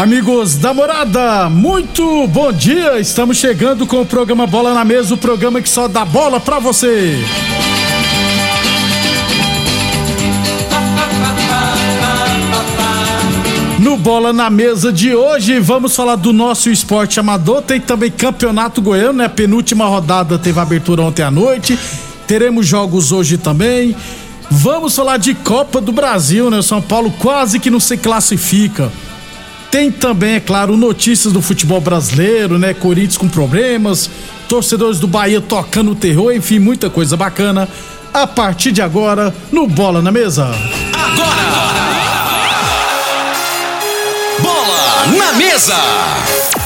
Amigos da morada, muito bom dia. Estamos chegando com o programa Bola na Mesa o programa que só dá bola pra você. No Bola na Mesa de hoje, vamos falar do nosso esporte amador. Tem também Campeonato Goiano, né? Penúltima rodada teve abertura ontem à noite. Teremos jogos hoje também. Vamos falar de Copa do Brasil, né? São Paulo quase que não se classifica. Tem também, é claro, notícias do futebol brasileiro, né? Corinthians com problemas, torcedores do Bahia tocando o terror, enfim, muita coisa bacana. A partir de agora, no Bola na Mesa. Bola na mesa.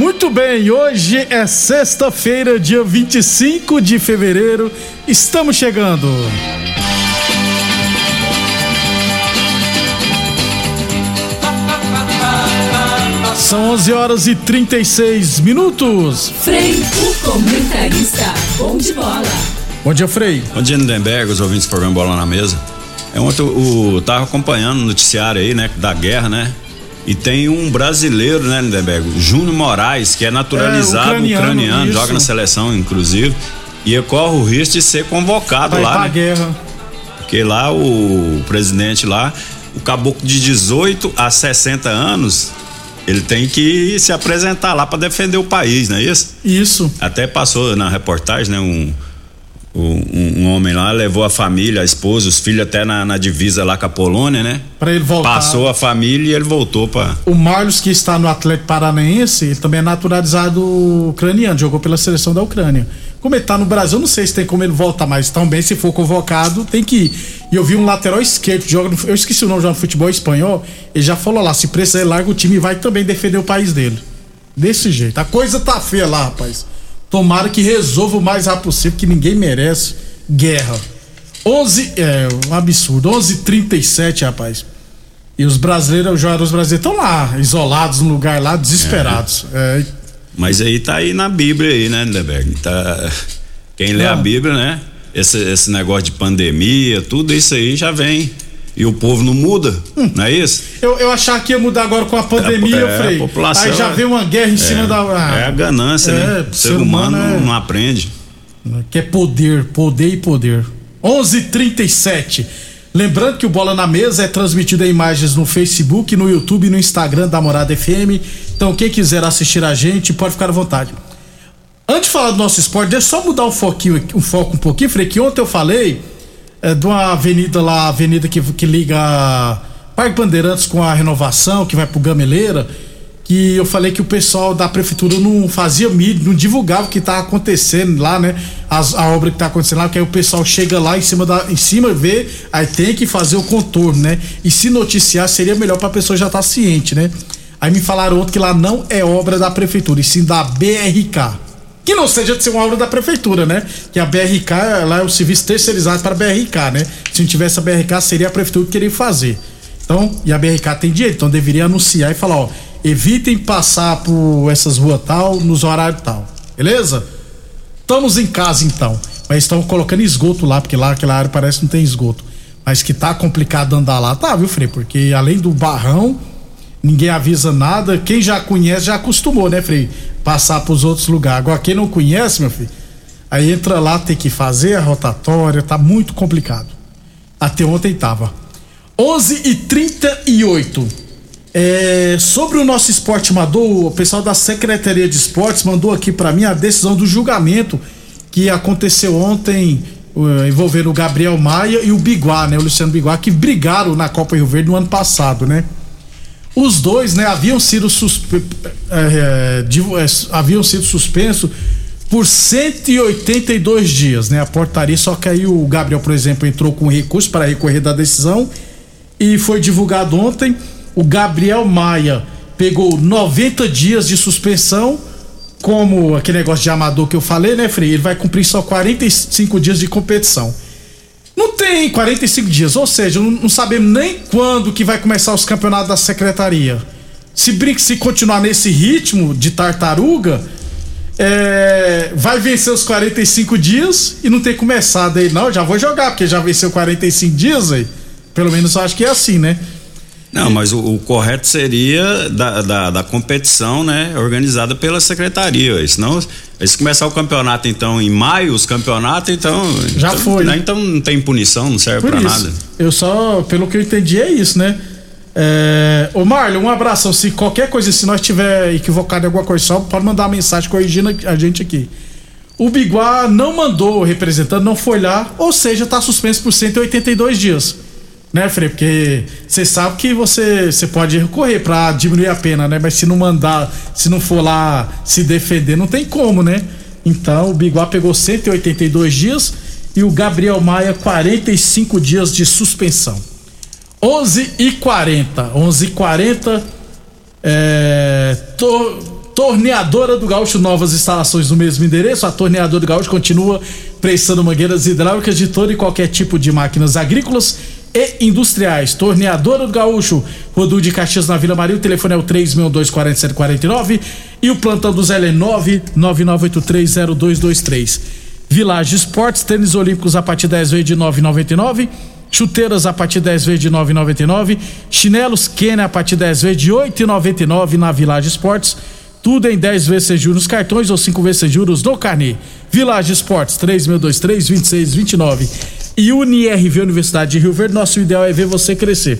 Muito bem, hoje é sexta-feira, dia 25 de fevereiro. Estamos chegando. São 11 horas e 36 minutos. Frei, o comentarista. Bom de bola. Bom dia, Frei. Bom dia, Lindenberg, os ouvintes do programa Bola na Mesa. É ontem o, o tava acompanhando o noticiário aí, né, da guerra, né? E tem um brasileiro, né, Lindenberg? Júnior Moraes, que é naturalizado É, ucraniano, ucraniano, joga na seleção, inclusive. E corre o risco de ser convocado Vai lá, pra né? guerra. Porque lá o presidente lá, o caboclo de 18 a 60 anos, ele tem que se apresentar lá para defender o país, não é isso? Isso. Até passou na reportagem, né? Um, um, um homem lá levou a família, a esposa, os filhos até na, na divisa lá com a Polônia, né? Pra ele voltar. Passou a família e ele voltou pra. O Marlos, que está no Atlético Paranaense, ele também é naturalizado ucraniano, jogou pela seleção da Ucrânia. Como ele tá no Brasil, não sei se tem como ele voltar, mas também, se for convocado, tem que ir. E eu vi um lateral esquerdo que joga no, Eu esqueci o nome, joga no futebol espanhol. Ele já falou lá: se precisar, ele larga o time e vai também defender o país dele. Desse jeito. A coisa tá feia lá, rapaz. Tomara que resolva o mais rápido possível, que ninguém merece guerra. 11. É, um absurdo. 11h37, rapaz. E os brasileiros, os jogadores brasileiros estão lá, isolados num lugar lá, desesperados. É, Mas aí tá aí na Bíblia aí, né, Lindeberg? Tá... Quem lê Ah. a Bíblia, né? Esse, esse negócio de pandemia, tudo isso aí já vem. E o povo não muda, não é isso? eu, eu achava que ia mudar agora com a pandemia, É, Frei. a população Aí já é- veio uma guerra em cima da. ah, É a ganância, é, né? O ser humano, é- não aprende. Que é poder, poder e poder. 11:37. Lembrando que o Bola na Mesa é transmitido em imagens no Facebook, no YouTube e no Instagram da Morada FM. Então, quem quiser assistir a gente, pode ficar à vontade. Antes de falar do nosso esporte, deixa eu só mudar um foquinho, um foco um pouquinho, Frei, que ontem eu falei é, de uma avenida lá, avenida que, que liga Parque Bandeirantes com a renovação, que vai pro Gameleira, que eu falei que o pessoal da prefeitura não fazia mídia, não divulgava o que tá acontecendo lá, né? As- a obra que tá acontecendo lá, que aí o pessoal chega lá em cima da, em cima vê, aí tem que fazer o contorno, né? E se noticiar seria melhor pra pessoa já estar ciente, né? Aí me falaram ontem que lá não é obra da prefeitura, e sim da BRK. Que não seja de ser uma obra da prefeitura, né? Que a BRK lá é o serviço terceirizado para a BRK, né? Se não tivesse a BRK, seria a prefeitura que queria fazer. Então, e a BRK tem direito, então deveria anunciar e falar, ó, evitem passar por essas ruas tal, nos horários tal. Beleza? Estamos em casa então. Mas estão colocando esgoto lá, porque lá aquela área parece que não tem esgoto. Mas que tá complicado andar lá, tá, viu, Frei? Porque além do barrão, ninguém avisa nada. Quem já conhece já acostumou, né, Frei? Passar pros outros lugares. Agora, quem não conhece, meu filho, aí entra lá, tem que fazer a rotatória, tá muito complicado. Até ontem tava. 11 e 38 é, sobre o nosso esporte amador, o pessoal da Secretaria de Esportes mandou aqui para mim a decisão do julgamento que aconteceu ontem envolvendo o Gabriel Maia e o Biguá, né? O Luciano Biguá, que brigaram na Copa Rio Verde no ano passado, né? Os dois, né, haviam sido, suspe é, é, haviam sido suspensos por 182 dias, né? A portaria, só que aí o Gabriel, por exemplo, entrou com recurso para recorrer da decisão e foi divulgado ontem o Gabriel Maia pegou 90 dias de suspensão, como aquele negócio de amador que eu falei, né, Frei? Ele vai cumprir só 45 dias de competição. Não tem 45 dias, ou seja, não, não sabemos nem quando que vai começar os campeonatos da secretaria. Se brinca, se continuar nesse ritmo de tartaruga, é, vai vencer os 45 dias e não ter começado aí. Não, já vou jogar, porque já venceu 45 dias aí. Pelo menos eu acho que é assim, né? Não, mas o, o correto seria da, da, da, competição, né, organizada pela secretaria. Senão, se começar o campeonato, então, em maio, os campeonatos, então. Já então, foi. Né, então não tem punição, não serve para nada. Eu só, pelo que eu entendi, é isso, né? É... Ô Marlon, um abração. Se qualquer coisa, se nós tiver equivocado em alguma coisa, só pode mandar uma mensagem corrigindo a gente aqui. O Biguá não mandou o representante, não foi lá, ou seja, está suspenso por 182 dias. Né, Frei? Porque você sabe que você, você pode recorrer para diminuir a pena, né? Mas se não mandar, se não for lá se defender, não tem como, né? Então o Biguá pegou 182 dias e o Gabriel Maia 45 dias de suspensão. 11 e 40. 11 e 40. É, to, torneadora do Gaúcho, novas instalações no mesmo endereço. A torneadora do Gaúcho continua prestando mangueiras hidráulicas de todo e qualquer tipo de máquinas agrícolas e industriais. Torneadora do Gaúcho, Rodul de Caxias na Vila Maria. O telefone é o 3624749 e o plantão do Zé é 999830223. Village Esportes, tênis olímpicos a partir 10 vezes de 9,99. Chuteiras a partir 10 vezes de 9,99. Chinelos Kenner a partir 10 vezes de 8,99 na Village Esportes. Tudo em 10 vezes juros cartões ou 5 vezes juros no carnê. Village Esportes 3623 2629 e UniRV Universidade de Rio Verde, nosso ideal é ver você crescer.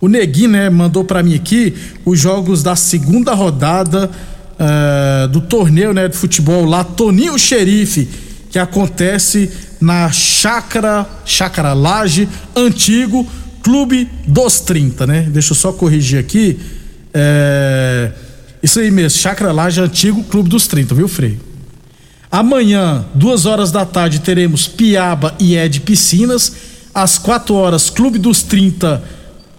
O Neguinho, né, mandou para mim aqui os jogos da segunda rodada uh, do torneio, né, de futebol lá, Toninho Xerife, que acontece na Chácara, Chácara Laje, antigo Clube dos 30, né? Deixa eu só corrigir aqui. É... Isso aí mesmo, Chácara Laje, antigo Clube dos 30, viu, Frei? Amanhã, duas horas da tarde, teremos Piaba e Ed Piscinas. Às quatro horas, Clube dos 30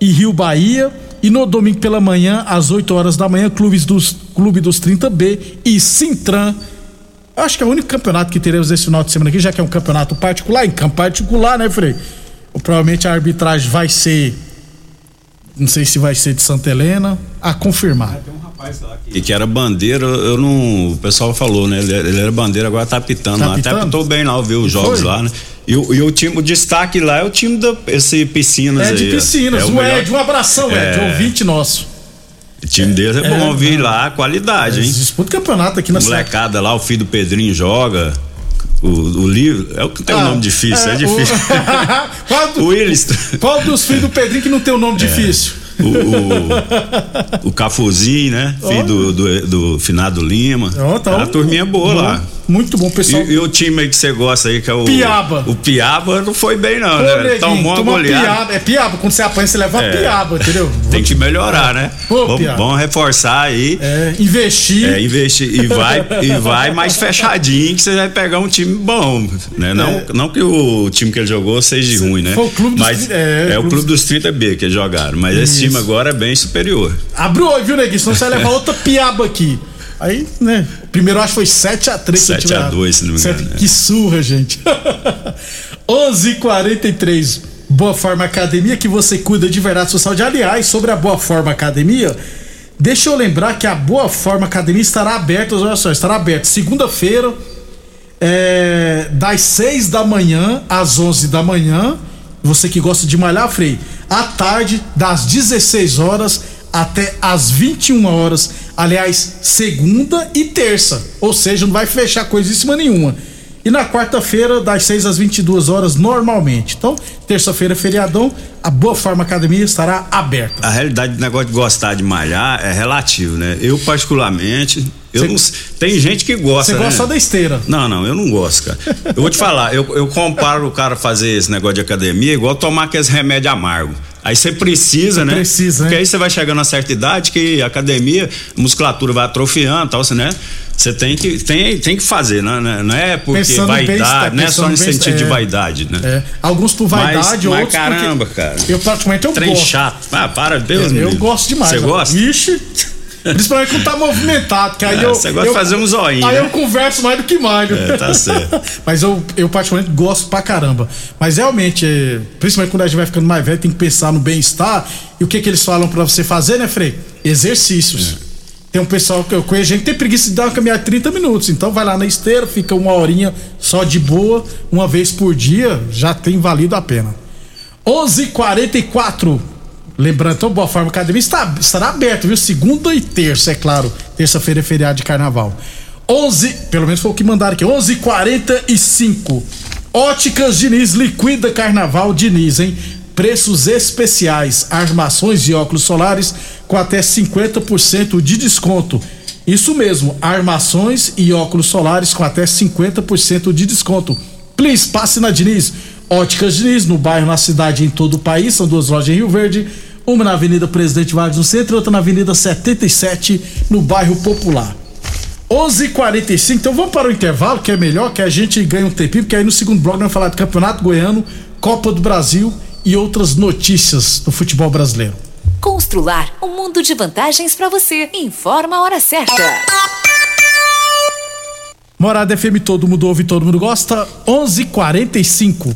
e Rio Bahia. E no domingo pela manhã, às 8 horas da manhã, Clubes dos, Clube dos 30B e Sintran. Acho que é o único campeonato que teremos esse final de semana aqui, já que é um campeonato particular, em campo particular, né, Frei? Provavelmente a arbitragem vai ser. Não sei se vai ser de Santa Helena, a confirmar rapaz lá que... E que era bandeira, eu não. O pessoal falou, né? Ele, ele era bandeira, agora tá pitando tá lá. Pitando? Até pitou bem lá, viu os jogos Foi? lá, né? E, o, e o time, o destaque lá é o time da esse Piscinas é, aí. De piscinas, é o, o Ed, um abração, é... Ed, ouvinte nosso. O time deles é, é bom ouvir lá, qualidade, é, hein? Disputa campeonato aqui na Molecada lá, o filho do Pedrinho joga. O, o livro. É o que tem ah, um nome difícil, é, é difícil. O, qual, do, qual dos filhos do Pedrinho que não tem um nome é. difícil? O, o, o Cafuzinho, né? Filho do, do, do, Finado Lima. Oh, tá uma turminha boa lá. Muito bom, pessoal. E, e, o time aí que você gosta aí, que é o. Piaba. O Piaba não foi bem, não, Ô, né? Neguinho, Tomou uma goleada. Piaba. É piaba, quando você apanha, você leva é, piaba, entendeu? Tem que melhorar, né? Ô, vamos, vamos reforçar aí. É, investir. É, investir. E vai, e vai mais fechadinho que você vai pegar um time bom. Né? Não, é. não que o time que ele jogou seja ruim, né? Foi o clube mas dos, é, é o clube dos 30B que jogaram. Mas Isso. esse time agora é bem superior. Olho, viu, Neguinho? Senão você vai levar outra piaba aqui. Aí, né? Primeiro acho que foi 7x3 7x2, se não me engano. Que surra, gente. 11:43 Boa Forma Academia, que você cuida de verdade sua saúde. Aliás, sobre a Boa Forma Academia, deixa eu lembrar que a Boa Forma Academia estará aberta, olha só, estará aberta segunda-feira, é, das 6 da manhã às 11 da manhã Você que gosta de malhar, Frei, à tarde, das 16 horas até as 21 horas. Aliás, segunda e terça. Ou seja, não vai fechar coisíssima nenhuma. E na quarta-feira, das 6 às 22 horas, normalmente. Então, terça-feira, feriadão, a Boa Forma Academia estará aberta. A realidade do negócio de gostar de malhar é relativo, né? Eu, particularmente, eu não, tem gente que gosta. Você né? gosta só da esteira. Não, não, eu não gosto, cara. Eu vou te falar, eu, eu comparo o cara fazer esse negócio de academia igual tomar aqueles remédios amargos. Aí você precisa, né? precisa, Porque né? aí você vai chegando a certa idade que a academia, a musculatura vai atrofiando e tal, você, né? Você tem que, tem, tem que fazer, né? Não é porque Pensando vaidade, não é só no sentido bem-estar, de é. vaidade, né? É, alguns por Mas- vaidade, mas outros caramba, cara. Eu praticamente eu Trem gosto. chato. Ah, para, Deus Eu, me livre. gosto demais. Você gosta? Ixi. Principalmente quando tá movimentado, que aí É, eu. você gosta eu, de fazer um zoinho, Aí né? eu converso mais do que malho. É, tá certo. Mas eu, eu particularmente gosto pra caramba. Mas realmente, é, principalmente quando a gente vai ficando mais velho, tem que pensar no bem-estar. E o que que eles falam pra você fazer, né, Frei? Exercícios. É. Tem um pessoal que eu conheço, gente que tem preguiça de dar uma caminhada de 30 minutos. Então vai lá na esteira, fica uma horinha só de boa, uma vez por dia, já tem valido a pena. 11:44 Lembrando, então, Boa Forma Academia está, estará aberto, viu? Segunda e terça, é claro. Terça-feira é feriado de carnaval. 11, pelo menos foi o que mandaram aqui, 11:45. Óticas Diniz liquida Carnaval Diniz, hein? Preços especiais, armações e óculos solares com até 50% de desconto. Isso mesmo, armações e óculos solares com até 50% de desconto. Please, passe na Diniz. Óticas Diniz, no bairro, na cidade em todo o país. São duas lojas em Rio Verde. Uma na Avenida Presidente Vargas no centro e outra na Avenida 77, no bairro Popular. 11:45. Então vamos para o intervalo, que é melhor, que a gente ganha um tempinho, porque aí no segundo bloco nós vamos falar do Campeonato Goiano, Copa do Brasil e outras notícias do futebol brasileiro. Constrular um mundo de vantagens para você. Informa a hora certa. Morada FM, todo mundo ouve, todo mundo gosta. 11:45.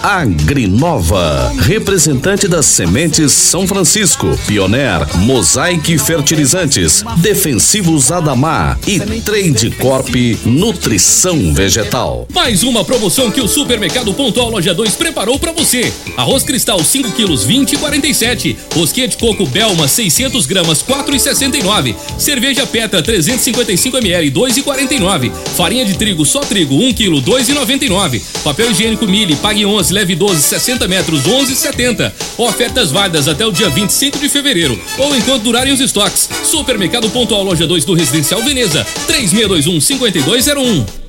Agrinova, representante das sementes São Francisco, Pioneer, Mosaic Fertilizantes, Defensivos Adamar e Trade Corp Nutrição Vegetal. Mais uma promoção que o Supermercado Pontual Loja 2 preparou pra você. Arroz cristal 5 quilos 20 e 47. Rosquinha de coco Belma 600 gramas 4 e 69. Cerveja Petra 355 ml 2 e 49. Farinha de trigo só trigo 1 quilo 2 e 99. Papel higiênico Mili pague 11 leve 12 60 metros 11 e 70. Ofertas válidas até o dia 25 de fevereiro ou enquanto durarem os estoques. Supermercado Pontual Loja 2 do Residencial Veneza 3621 5201.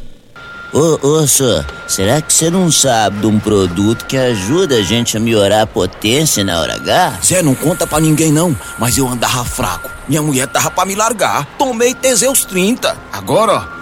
Ô, ô, senhor, será que você não sabe de um produto que ajuda a gente a melhorar a potência na hora H? Zé, não conta pra ninguém não, mas eu andava fraco. Minha mulher tava pra me largar. Tomei Teseus 30. Agora, ó,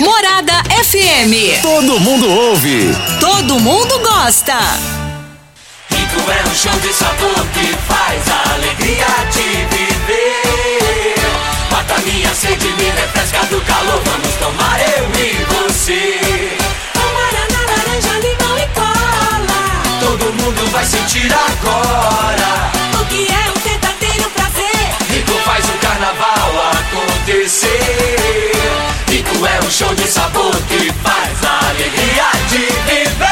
Morada FM. Todo mundo ouve. Todo mundo gosta. Rico é um show de sabor que faz a alegria de viver. Mata minha sede, me refresca do calor. Vamos tomar eu e você. Guaraná, laranja, limão e cola. Todo mundo vai sentir agora. O que é um verdadeiro prazer. Rico faz o carnaval acontecer. É um show de sabor que faz a alegria de viver.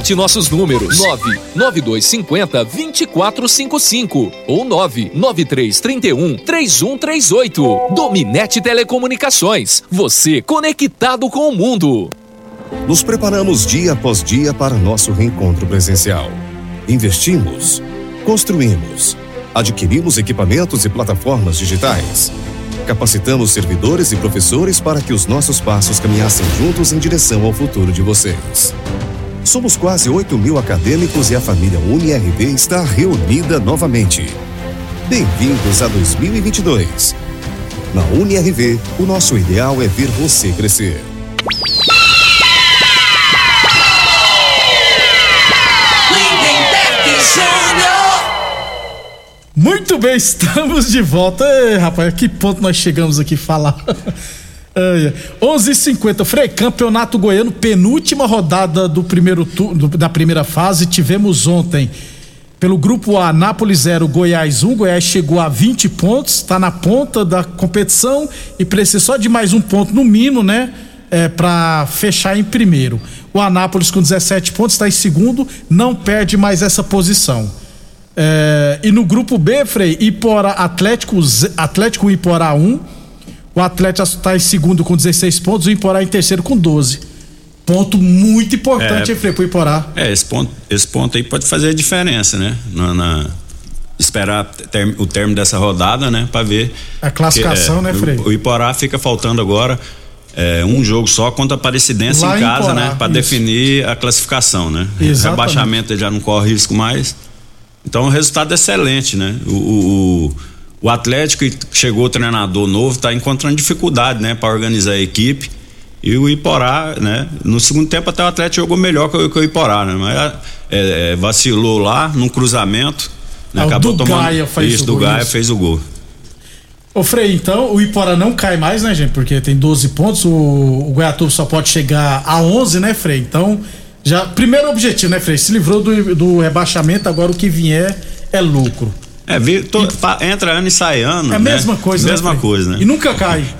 Anote nossos números: 99250 2455 ou 99331 3138. Dominete Telecomunicações. Você conectado com o mundo. Nos preparamos dia após dia para nosso reencontro presencial. Investimos, construímos, adquirimos equipamentos e plataformas digitais. Capacitamos servidores e professores para que os nossos passos caminhassem juntos em direção ao futuro de vocês. Somos quase 8 mil acadêmicos e a família UniRV está reunida novamente. Bem-vindos a 2022. Na UniRV, o nosso ideal é ver você crescer. Muito bem, estamos de volta. Ei, rapaz, que ponto nós chegamos aqui falar? 11:50 Frei, Campeonato Goiano, penúltima rodada do primeiro turno da primeira fase. Tivemos ontem pelo grupo A, Nápoles 0, Goiás 1. Goiás chegou a 20 pontos, está na ponta da competição e precisa só de mais um ponto no mínimo, né? É, para fechar em primeiro. O Anápolis com 17 pontos está em segundo, não perde mais essa posição. É, e no grupo B, Frei, Iporá Atlético, Atlético Iporá 1. O Atlético está em segundo com 16 pontos, o Iporá em terceiro com 12. Ponto muito importante, É. hein, Frei, pro Iporá. É, esse ponto, esse ponto aí pode fazer a diferença, né? Na, na- esperar ter- o término dessa rodada, né? Pra ver. A classificação, que, né, o- Frei? O, Iporá fica faltando agora é, um jogo só contra a Aparecidense Lá em casa, Iporá, né? Isso. definir a classificação, né? Exatamente. Rebaixamento ele já não corre risco mais. Então o resultado é excelente, né? O, o, o- Atlético chegou o treinador novo, tá encontrando dificuldade, né? Pra organizar a equipe. E o Iporá, né? No segundo tempo até o Atlético jogou melhor que o, que o Iporá, né? Mas é, é, vacilou lá num cruzamento. Né? Ah, Acabou do tomando. Gaia fez isso, o do gol, Gaia isso. fez o gol. Ô Frei, então o Iporá não cai mais, né, gente? Porque tem 12 pontos, o, o Goiatuba só pode chegar a 11, né, Frei? Então, já primeiro objetivo, né, Frei? Se livrou do, do rebaixamento, agora o que vier é lucro. É, to- entra ano e sai ano. É a né? mesma coisa, né, Mesma Frei? coisa, né? E nunca cai.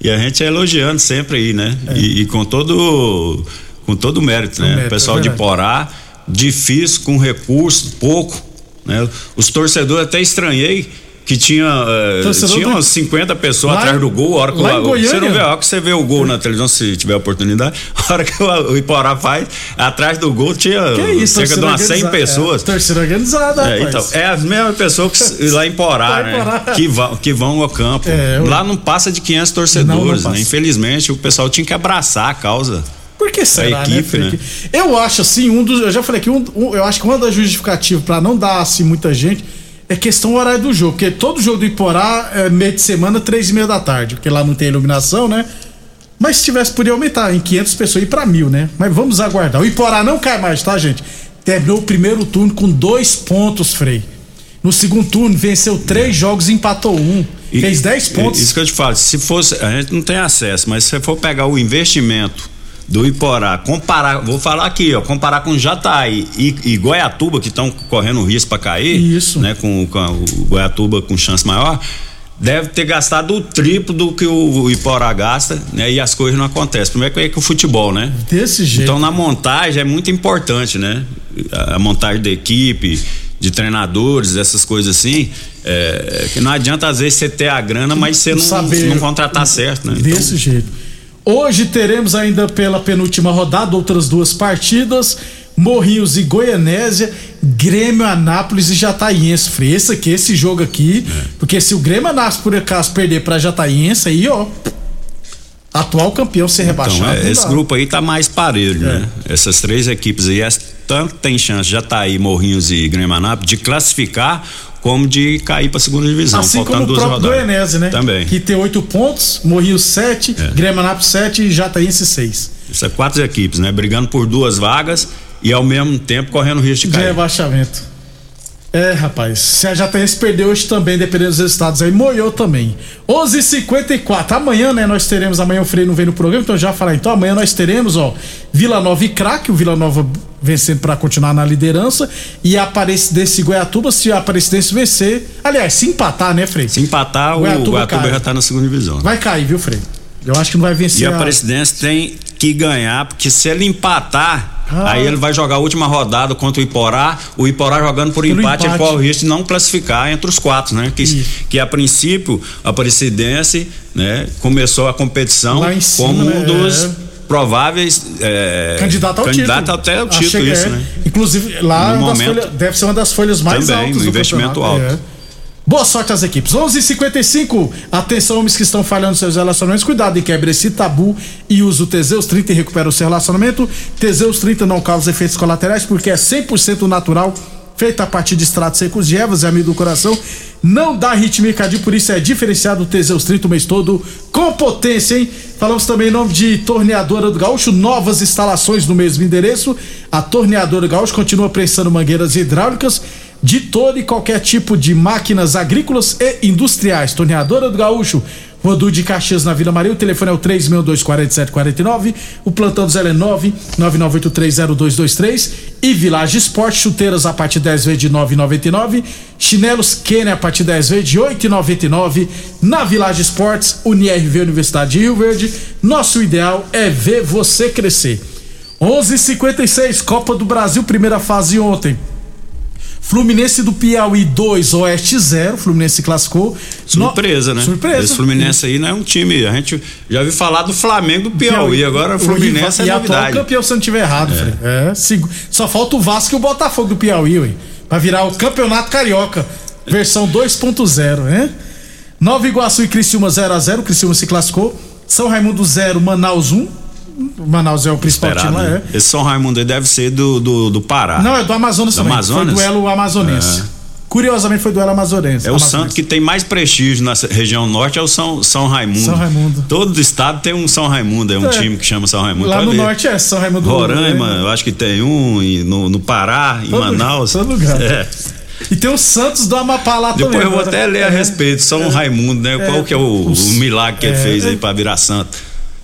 E a gente é elogiando sempre aí, né? E, e com todo com todo o mérito, né? mérito, o pessoal é de. Porá, difícil, com recurso, pouco, né? Os torcedores até estranhei que tinha, eh, Torcedor tinha umas 50 pessoas Lá atrás do gol, a hora que lá o- em você Goiânia? não vê, a hora que você vê o gol na televisão, se tiver oportunidade, a hora que o, o Iporá faz, atrás do gol tinha Que isso, cerca de umas 100 organizada. pessoas. É, torcida organizada, É, então, é as mesmas pessoas que lá em Porá, né? Que vão, que vão ao campo. É, Lá não passa de 500 Não, não torcedores, passa. né? Infelizmente, o pessoal tinha que abraçar a causa. Por que será, a equipe, né, né? Eu acho assim, um dos. Eu já falei que um, um- eu acho que uma das justificativas pra não dar assim muita gente é questão horário do jogo. Porque todo jogo do Iporá é meio de semana, três e meia da tarde. Porque lá não tem iluminação, né? Mas se tivesse, podia aumentar em 500 pessoas e ir pra mil, né? Mas vamos aguardar. O Iporá não cai mais, tá, gente? Terminou o primeiro turno com dois pontos, Frei. No segundo turno, venceu três jogos e empatou um. E- Fez 10 pontos. Isso que eu te falo, se fosse, a gente não tem acesso, mas se você for pegar o investimento do Iporá, comparar, vou falar aqui, ó, comparar com Jataí e, e Goiatuba, que estão correndo risco para cair, Isso. né, com, com o Goiatuba com chance maior, deve ter gastado o triplo do que o, Iporá gasta, né, e as coisas não acontecem. Primeiro que é que o futebol, né? Desse jeito. Então na montagem é muito importante, né? A, montagem da equipe, de treinadores, essas coisas assim, é, que não adianta às vezes você ter a grana, mas você não, não contratar certo, né? Então, Desse jeito. Hoje teremos ainda pela penúltima rodada outras duas partidas. Morrinhos e Goianésia, Grêmio Anápolis e Jataiense. Frei, esse aqui, esse jogo aqui. É. Porque se o Grêmio Anápolis por acaso perder pra Jataiense, aí, ó. Atual campeão ser rebaixado. Então, é, não esse grupo aí tá mais parelho, né? Essas três equipes aí, tanto tem chance já tá Morrinhos e Grêmio Anápolis de classificar como de cair pra segunda divisão, Assim faltando como o próprio rodadas. Goianésia, né? Também. Que tem oito pontos, Morrinhos sete, É. Grêmio Anápolis sete e Jataiense seis. Isso é quatro equipes, né? Brigando por duas vagas e ao mesmo tempo correndo risco de De cair. rebaixamento. É, rapaz. Se a Jataense perder hoje também, dependendo dos resultados aí, moiou também. 11:54 h 54 Amanhã, né, nós teremos. Amanhã o Freio não vem no programa, então já falar. Então amanhã nós teremos, ó, Vila Nova e Craque. O Vila Nova vencendo pra continuar na liderança. E a Aparecidense e Goiatuba, se a Aparecidense vencer. Aliás, se empatar, né, Frei? Se empatar, Goiatuba o Goiatuba cai. já tá na segunda divisão. Vai cair, viu, Frei? Eu acho que não vai vencer. E a Presidência tem que ganhar, porque se ele empatar, aí ele vai jogar a última rodada contra o Iporá. O Iporá jogando por Pelo empate, ele empate. corre o risco de não classificar entre os quatro, né? Que, que a princípio a Presidência né, começou a competição cima, como um né? dos É. prováveis é, Candidato ao candidato título. até o título, isso, é. né? Inclusive, lá é folhas- deve ser uma das folhas mais Também, altas um do investimento campeonato. alto. É. Boa sorte às equipes. 11:55. Atenção, homens que estão falhando seus relacionamentos. Cuidado e quebre esse tabu e use o Teseus 30 e recupera o seu relacionamento. Teseus 30 não causa efeitos colaterais porque é 100% natural. Feito a partir de extratos secos de ervas e amido do coração. Não dá arritmia por isso é diferenciado o Teseus 30 o mês todo com potência, hein? Falamos também em nome de Torneadora do Gaúcho, novas instalações no mesmo endereço. A Torneadora do Gaúcho continua prensando mangueiras hidráulicas de todo e qualquer tipo de máquinas agrícolas e industriais. Torneadora do Gaúcho, Rodu de Caxias na Vila Maria. O telefone é o 3624749. O plantão do Zé é 999830223. E Village Esporte, chuteiras a partir de 10 vezes de 9,99. Chinelos Kenner a partir de 10 vezes de 8,99. Na Village Esportes, UniRV Universidade de Rio Verde. Nosso ideal é ver você crescer. 11:56 Copa do Brasil, primeira fase ontem. Fluminense do Piauí 2, Oeste 0. Fluminense se classificou. Surpresa, No- né? Surpresa. Esse Fluminense aí não é um time. A gente já ouviu falar do Flamengo do Piauí, agora o Fluminense e é novidade. campeão, se eu não tiver errado, É. É, Só falta o Vasco e o Botafogo do Piauí, ué. Pra virar o campeonato carioca, versão 2.0, né? Nova Iguaçu e Criciúma 0x0, Criciúma se classificou. São Raimundo 0, Manaus 1. Manaus é o principal Esperado, time lá, né? é. Esse São Raimundo aí deve ser do, do, do Pará. Não, é do Amazonas Do também. Amazonas? Foi duelo amazonense. É. Curiosamente foi duelo amazonense. É o Amazonense. santo que tem mais prestígio na região norte, é o São, São Raimundo. São Raimundo. Todo estado tem um São Raimundo, é um É. time que chama São Raimundo. Lá no ver. norte é São Raimundo. Roraima, né? eu acho que tem um, no, no Pará, em Todo- Manaus. todo lugar. É. E tem o Santos do Amapá lá Depois também. eu vou agora. até ler a É. respeito, São Raimundo, né? É. Qual que é o, o milagre que ele É. fez aí pra virar santo?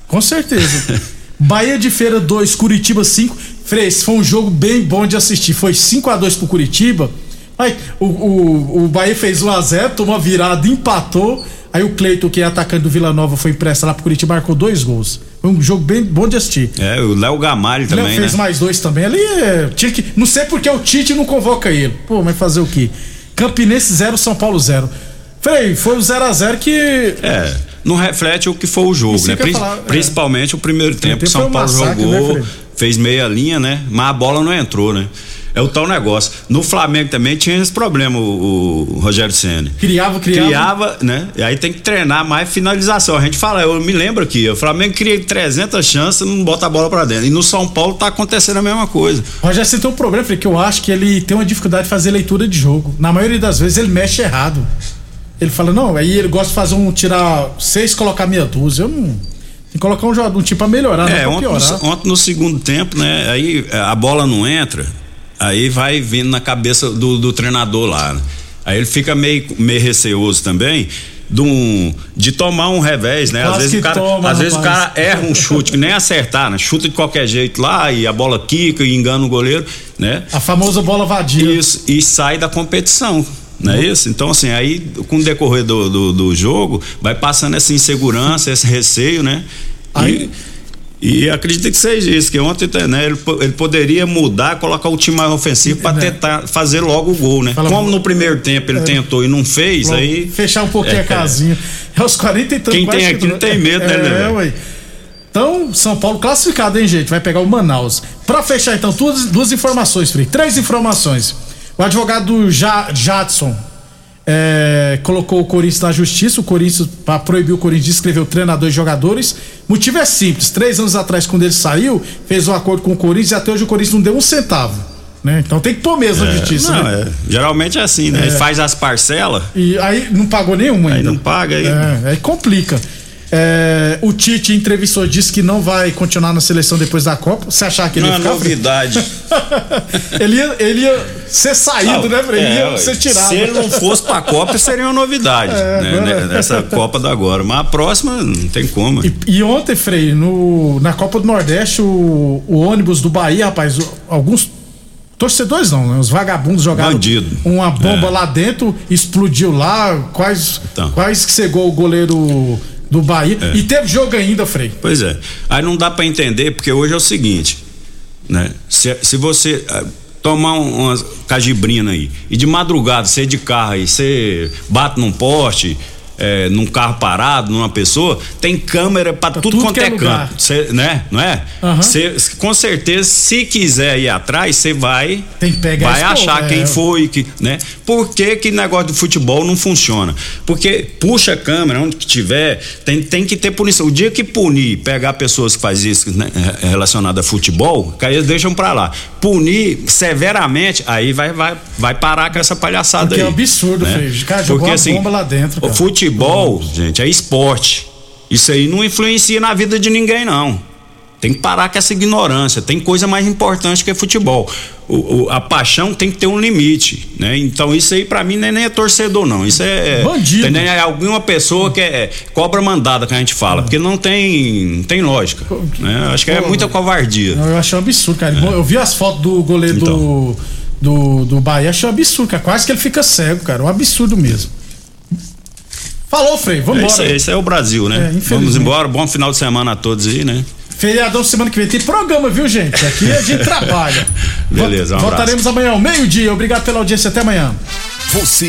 Com certeza. Bahia de Feira 2, Curitiba 5. Frei, esse foi um jogo bem bom de assistir. Foi 5 a 2 pro Curitiba. Aí, o, o, o Bahia fez 1x0, tomou a virada, empatou. Aí o Cleiton, que é atacante do Vila Nova, foi emprestado lá pro Curitiba, marcou dois gols. Foi um jogo bem bom de assistir. É, o Léo Gamalho também, Léo fez né? mais dois também. Ali é, tinha que. Não sei porque o Tite não convoca ele. Pô, mas fazer o quê? Campinense 0, São Paulo 0. Frei, foi o 0x0 que. É, não reflete o que foi o jogo, né? Prin- falar, é. Principalmente o primeiro tempo. tempo São Paulo massacre, jogou, né, fez meia linha, né? Mas a bola não entrou, né? É o tal negócio. No Flamengo também tinha esse problema, o, o Rogério Senna. Criava, criava. Criava, né? E aí tem que treinar mais finalização. A gente fala, eu me lembro aqui, o Flamengo cria 300 chances, não bota a bola pra dentro. E no São Paulo tá acontecendo a mesma coisa. Rogério, você tem um problema, que eu acho que ele tem uma dificuldade de fazer leitura de jogo. Na maioria das vezes ele mexe errado. Ele fala, não, aí ele gosta de fazer um, tirar seis, colocar meia dúzia. Eu não. Tem que colocar um jogador, um time pra melhorar, É, não pra ontem piorar. no, ontem no segundo tempo, né? Aí é, a bola não entra, aí vai vindo na cabeça do, do treinador lá. né? Aí ele fica meio, meio receoso também. de, um, de tomar um revés, né? Às Quase vezes, que o cara, toma, às vezes o cara erra um chute que nem acertar, né? Chuta de qualquer jeito lá e a bola quica e engana o goleiro, né? A famosa bola vadia. Isso, e sai da competição. Não é isso? Então, assim, aí com o decorrer do, do, do jogo, vai passando essa insegurança, esse receio, né? Aí- E, e acredito que seja isso, que ontem né, ele, ele poderia mudar, colocar o time mais ofensivo para tentar fazer logo o gol, né? É. Fala- Como no primeiro tempo ele É. tentou e não fez, aí. Fechar um pouquinho É. a casinha. É os 40 e tantos. Quem tem aqui não tem medo, né, É, ué. Então, São Paulo classificado, hein, gente? Vai pegar o Manaus. Pra fechar, então, duas, duas informações, Frei. Três informações. O advogado ja, Jadson é, colocou o Corinthians na justiça, o Corinthians, para proibir o Corinthians de escrever o treinador e jogadores. O motivo é simples: três anos atrás, quando ele saiu, fez um acordo com o Corinthians e até hoje o Corinthians não deu um centavo. Né? Então tem que pôr mesmo É, justiça. não, né? é, geralmente é assim, né? É. Ele faz as parcelas. E aí não pagou nenhuma ainda. Aí não paga, aí- É, aí complica. É, o Tite entrevistou, disse que não vai continuar na seleção depois da Copa. Você achar que ele Não ia é ficar? novidade. ele, ia, ele ia ser saído, né, Frei? Ele É, ia ser tirado. Se ele não fosse pra Copa, seria uma novidade. É, né, agora- né, Nessa Copa da agora. Mas a próxima não tem como. E ontem, Frei, no, na Copa do Nordeste, o, o ônibus do Bahia, rapaz, alguns torcedores não, né? Os vagabundos jogaram Bandido. uma bomba É. lá dentro, explodiu lá, quase, Então. quase que cegou o goleiro do Bahia. É. E teve jogo ainda, Frei. Pois é. Aí não dá pra entender, porque hoje é o seguinte, né? Se, se você ah, tomar um, uma cajibrina aí e de madrugada você de carro aí, você bate num poste, é, num carro parado, numa pessoa, tem câmera pra tudo, tudo quanto é é canto, cê, né? Não é? Aham. Cê- com certeza, se quiser ir atrás, você vai Tem que pegar vai achar é. quem foi, que, né? Por que que negócio de futebol não funciona? Porque puxa a câmera, onde que tiver, tem, tem que ter punição. O dia que punir, pegar pessoas que fazem isso né, relacionado a futebol, que aí eles deixam pra lá. Punir severamente, aí vai, vai, vai parar com essa palhaçada Porque aí. é um absurdo, né? O cara jogou Porque assim, bomba lá dentro, o cara. futebol, gente, é esporte. Isso aí não influencia na vida de ninguém, não. Tem que parar com essa ignorância. Tem coisa mais importante que futebol. O, o- a paixão tem que ter um limite, né? Então isso aí pra mim nem, nem é torcedor não. Isso é Bandido. tem- É alguma pessoa que é cobra mandada que a gente fala, porque não tem não tem lógica, né? Acho que é muita covardia. Eu achei um absurdo, cara. Eu vi as fotos do goleiro Então. do, do, do Bahia, achei um absurdo, cara. Quase que ele fica cego, cara. Um absurdo mesmo. Falou, Frei, vamos É embora. isso é o Brasil, É, né? infelizmente. Vamos embora. Bom final de semana a todos aí, né? Feriadão semana que vem tem programa, viu, gente? Aqui a gente trabalha. Beleza, um abraço. Voltaremos amanhã ao meio-dia. Obrigado pela audiência. Até amanhã. Você